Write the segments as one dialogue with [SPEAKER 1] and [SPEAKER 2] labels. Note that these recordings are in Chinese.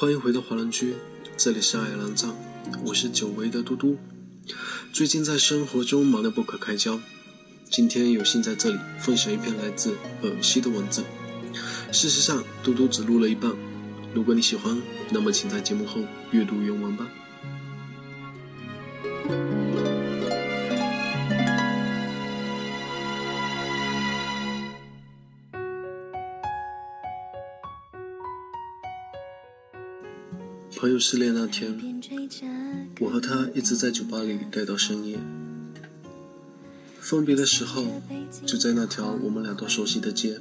[SPEAKER 1] 欢迎回到华人居，这里是爱兰藏，我是久违的嘟嘟。最近在生活中忙得不可开交，今天有幸在这里分享一篇来自尔西的文字。事实上，嘟嘟只录了一半。如果你喜欢，那么请在节目后阅读原文吧。朋友失恋那天，我和他一直在酒吧里待到深夜。分别的时候，就在那条我们俩都熟悉的街。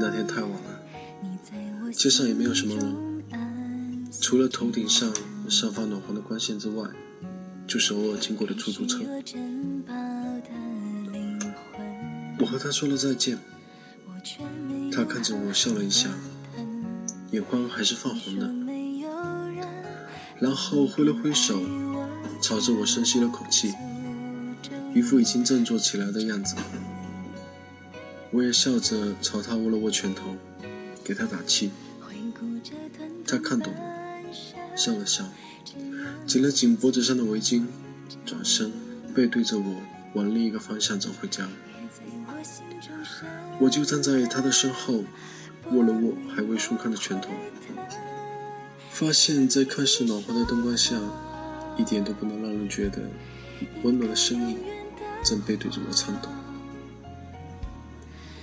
[SPEAKER 1] 那天太晚了，街上也没有什么人，除了头顶上散发暖黄的光线之外，就是偶尔经过的出租车。我和他说了再见，他看着我笑了一下。眼眶还是泛红的，然后挥了挥手，朝着我深吸了口气，一副已经振作起来的样子。我也笑着朝他握了握拳头，给他打气。他看懂了，笑了笑，紧了紧脖子上的围巾，转身背对着我往另一个方向走回家。我就站在他的身后。握了握还未舒康的拳头，发现，在看似暖和的灯光下，一点都不能让人觉得温暖的身影正背对着我颤抖。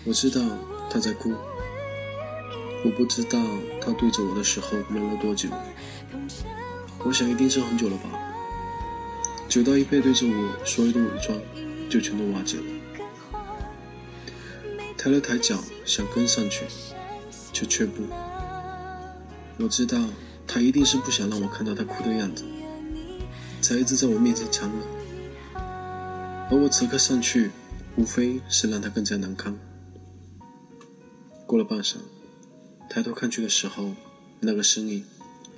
[SPEAKER 1] 我知道他在哭，我不知道他对着我的时候忍了多久。我想一定是很久了吧，久到一背对着我，所有的伪装就全都瓦解了。抬了抬脚，想跟上去。却却步。我知道他一定是不想让我看到他哭的样子，才一直在我面前强忍。而我此刻上去，无非是让他更加难堪。过了半晌，抬头看去的时候，那个身影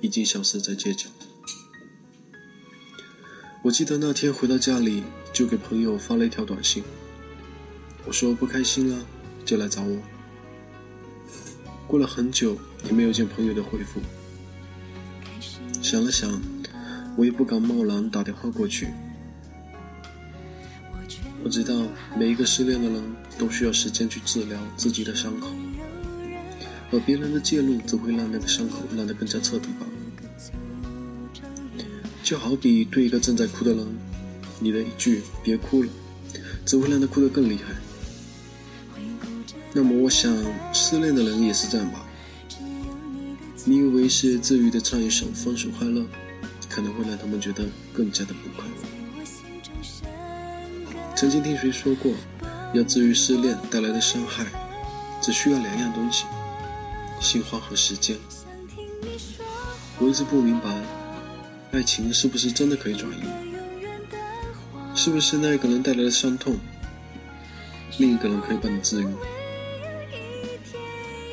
[SPEAKER 1] 已经消失在街角。我记得那天回到家里，就给朋友发了一条短信，我说不开心了，就来找我。过了很久，也没有见朋友的回复。想了想，我也不敢贸然打电话过去。我知道每一个失恋的人都需要时间去治疗自己的伤口，而别人的介入只会让那个伤口烂得更加彻底吧。就好比对一个正在哭的人，你的一句“别哭了”，只会让他哭得更厉害。那么我想，失恋的人也是这样吧？你以为是治愈的唱一首《分手快乐》，可能会让他们觉得更加的不快乐。曾经听谁说过，要治愈失恋带来的伤害，只需要两样东西：心花和时间。我一直不明白，爱情是不是真的可以转移？是不是那一个人带来的伤痛，另一个人可以帮你治愈？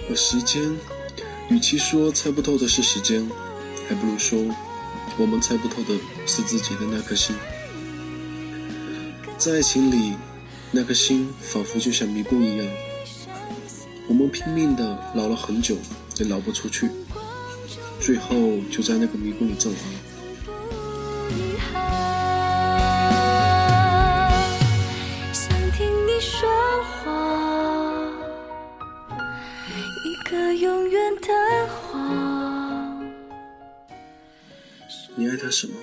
[SPEAKER 1] 而时间，与其说猜不透的是时间，还不如说我们猜不透的是自己的那颗心。在爱情里，那颗心仿佛就像迷宫一样，我们拼命的绕了很久，也绕不出去，最后就在那个迷宫里阵亡了。你爱他什么？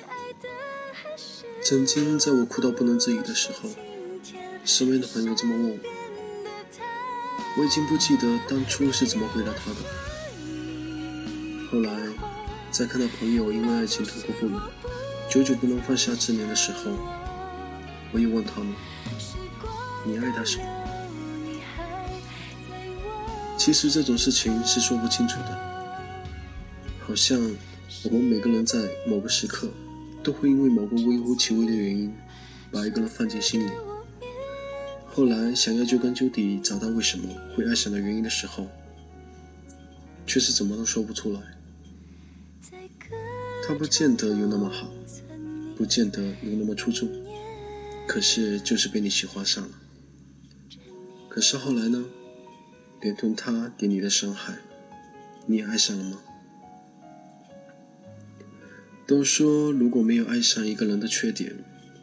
[SPEAKER 1] 曾经在我哭到不能自已的时候，身边的朋友这么问我，我已经不记得当初是怎么回答他的。后来，在看到朋友因为爱情痛苦不已，久久不能放下执念的时候，我又问他们：你爱他什么？其实这种事情是说不清楚的，好像。我们每个人在某个时刻，都会因为某个微乎其微的原因，把一个人放进心里。后来想要究根究底找到为什么会爱上的原因的时候，却是怎么都说不出来。他不见得有那么好，不见得有那么出众，可是就是被你喜欢上了。可是后来呢？连同他给你的伤害，你也爱上了吗？都说如果没有爱上一个人的缺点，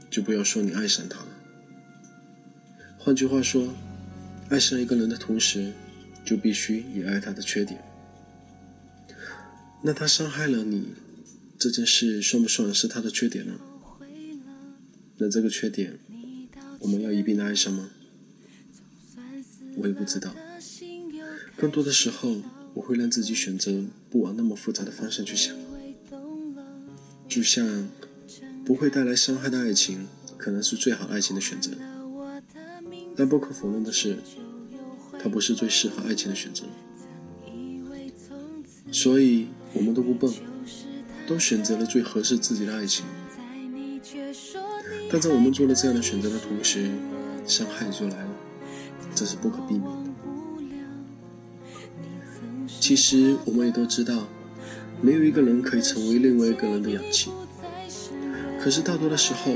[SPEAKER 1] 就不要说你爱上他了。换句话说，爱上一个人的同时，就必须也爱他的缺点。那他伤害了你，这件事算不算是他的缺点呢？那这个缺点，我们要一并的爱上吗？我也不知道。更多的时候，我会让自己选择不往那么复杂的方向去想。就像不会带来伤害的爱情，可能是最好爱情的选择。但不可否认的是，它不是最适合爱情的选择。所以。我们都不笨，都选择了最合适自己的爱情。但在我们做了这样的选择的同时，伤害就来了，这是不可避免的。其实我们也都知道，没有一个人可以成为另外一个人的氧气。可是大多的时候，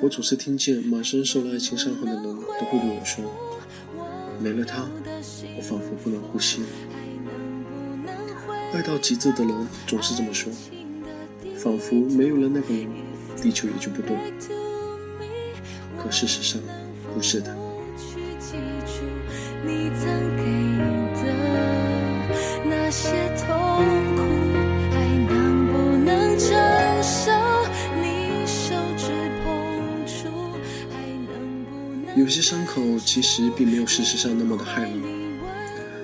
[SPEAKER 1] 我总是听见满身受了爱情伤痕的人都会对我说：“没了他，我仿佛不能呼吸了。”爱到极致的人总是这么说，仿佛没有了那个人，地球也就不动。可事实上，不是的。有些伤口其实并没有事实上那么的害人。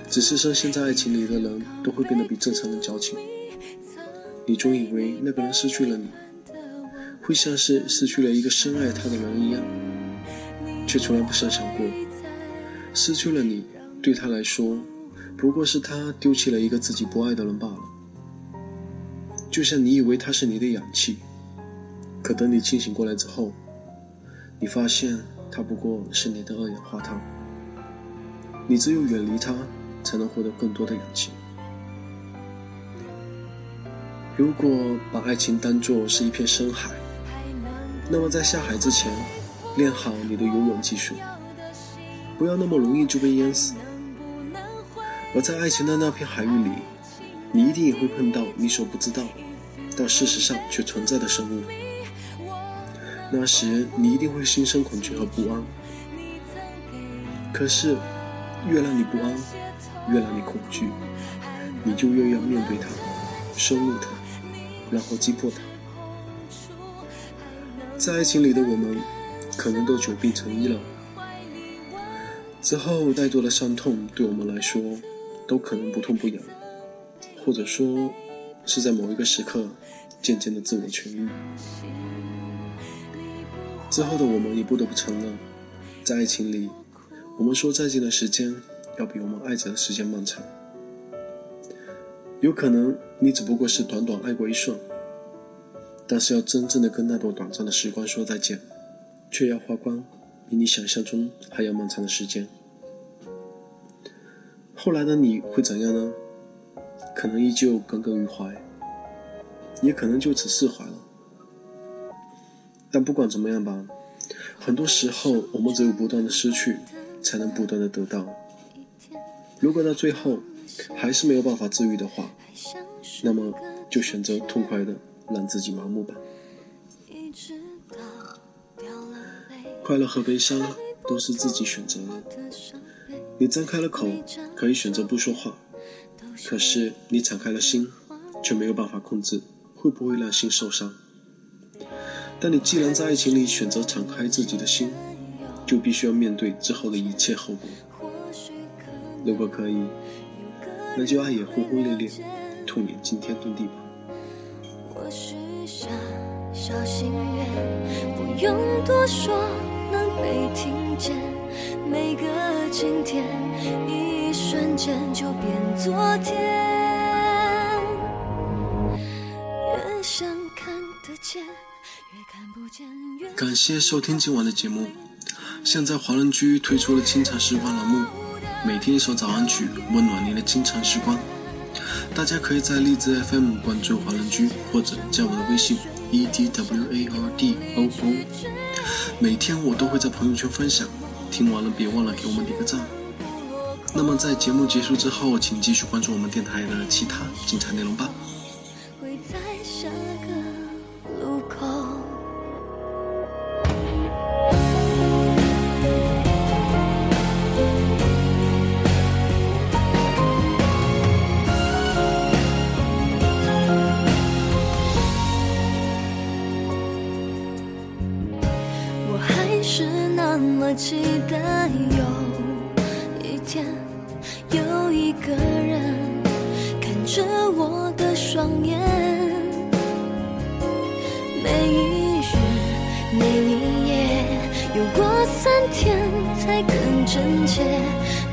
[SPEAKER 1] 只是深陷在爱情里的人都会变得比正常人矫情。你总以为那个人失去了你，会像是失去了一个深爱他的人一样，却从来不设想过，失去了你对他来说，不过是他丢弃了一个自己不爱的人罢了。就像你以为他是你的氧气，可等你清醒过来之后，你发现它不过是你的二氧化碳。你只有远离它。才能获得更多的氧气。如果把爱情当作是一片深海，那么在下海之前，练好你的游泳技术，不要那么容易就被淹死。而在爱情的那片海域里，你一定也会碰到你所不知道，但事实上却存在的生物。那时你一定会心生恐惧和不安。可是，越让你不安。越让你恐惧，你就越要面对它，收入它，然后击破它。在爱情里的我们，可能都久病成医了，之后带多的伤痛对我们来说，都可能不痛不痒，或者说是在某一个时刻渐渐的自我痊愈。之后的我们也不得不承认，在爱情里，我们说再见的时间。要比我们爱着的时间漫长。有可能你只不过是短短爱过一瞬，但是要真正的跟那段短暂的时光说再见，却要花光比你想象中还要漫长的时间。后来的你会怎样呢？可能依旧耿耿于怀，也可能就此释怀了。但不管怎么样吧，很多时候我们只有不断的失去，才能不断的得到。如果到最后还是没有办法治愈的话，那么就选择痛快的让自己麻木吧。快乐和悲伤都是自己选择的。你张开了口，可以选择不说话；可是你敞开了心，却没有办法控制会不会让心受伤。但你既然在爱情里选择敞开自己的心，就必须要面对之后的一切后果。如果可以，那就爱也轰轰烈烈，痛也惊天动地吧。我许下小心愿，不用多说，能被听见。每个今天，一瞬间就变昨天。越想看得见，越看不见。感谢收听今晚的节目。现在华人居推出了清茶时光栏目。每天一首早安曲，温暖您的清晨时光。大家可以在荔枝 FM 关注华人居，或者加我的微信 e d w a r d o o。每天我都会在朋友圈分享，听完了别忘了给我们点个赞。那么在节目结束之后，请继续关注我们电台的其他精彩内容吧。会在下个路口。
[SPEAKER 2] 我还是那么期待有一天有一个人看着我的双眼三天才更真切，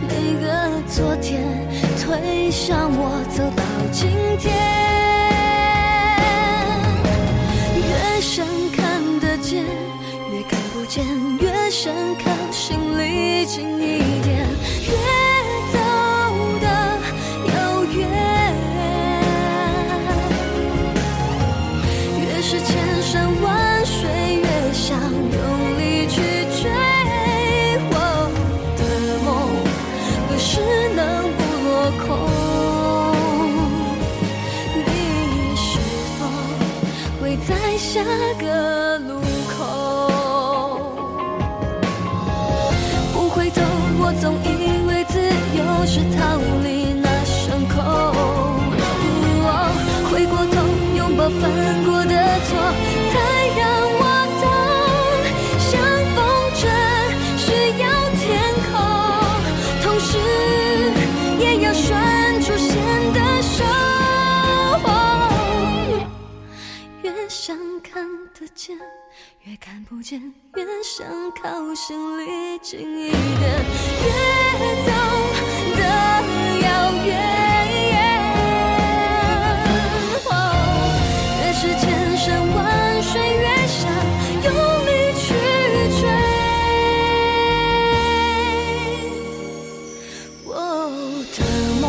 [SPEAKER 2] 每个昨天推向我走到今天。越想看得见，越看不见；越想靠心里近一点，下个路口？不回头，我总以为自由是逃离那伤口。哦回过头，拥抱反见，越看不见；越想靠心里近一点，越走得遥远。哦越是千山万水，越想用力去追。我的梦，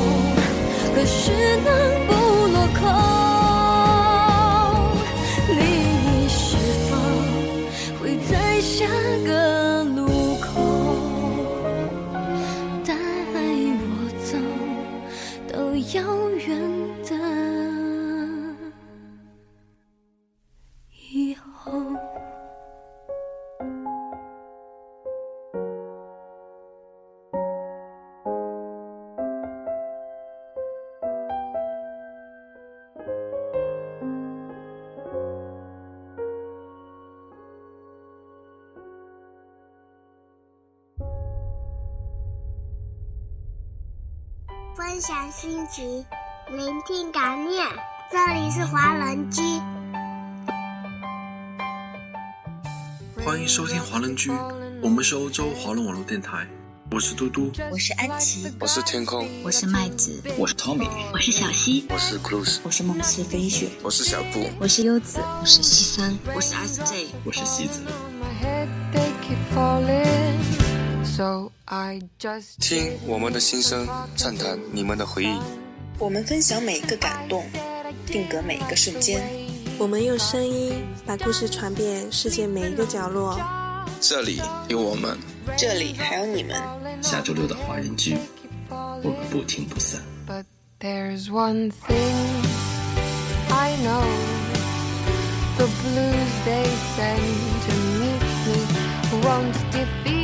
[SPEAKER 2] 何时能有
[SPEAKER 3] 分享心情，聆听感念。这里是华人居，
[SPEAKER 1] 欢迎收听华人居，我们是欧洲华人网络电台，我是嘟嘟，
[SPEAKER 4] 我是安琪，
[SPEAKER 5] 我是天空，
[SPEAKER 4] 我是麦子，
[SPEAKER 5] 我是 Tommy，
[SPEAKER 4] 我是小溪，
[SPEAKER 5] 我是 Cruz，
[SPEAKER 6] 我是梦似飞雪，
[SPEAKER 5] 我是小布，
[SPEAKER 4] 我是优子，
[SPEAKER 6] 我是西三，
[SPEAKER 4] 我是 S J，
[SPEAKER 5] 我是西子。听我们的心声，畅谈你们的回忆。
[SPEAKER 6] 我们分享每一个感动，定格每一个瞬间。
[SPEAKER 7] 我们用声音把故事传遍世界每一个角落。
[SPEAKER 5] 这里有我们，
[SPEAKER 6] 这里还有你们。
[SPEAKER 8] 下周六的华人居，我们不听不散。
[SPEAKER 9] But there's one thing I know the blues they send to meet me won't defeat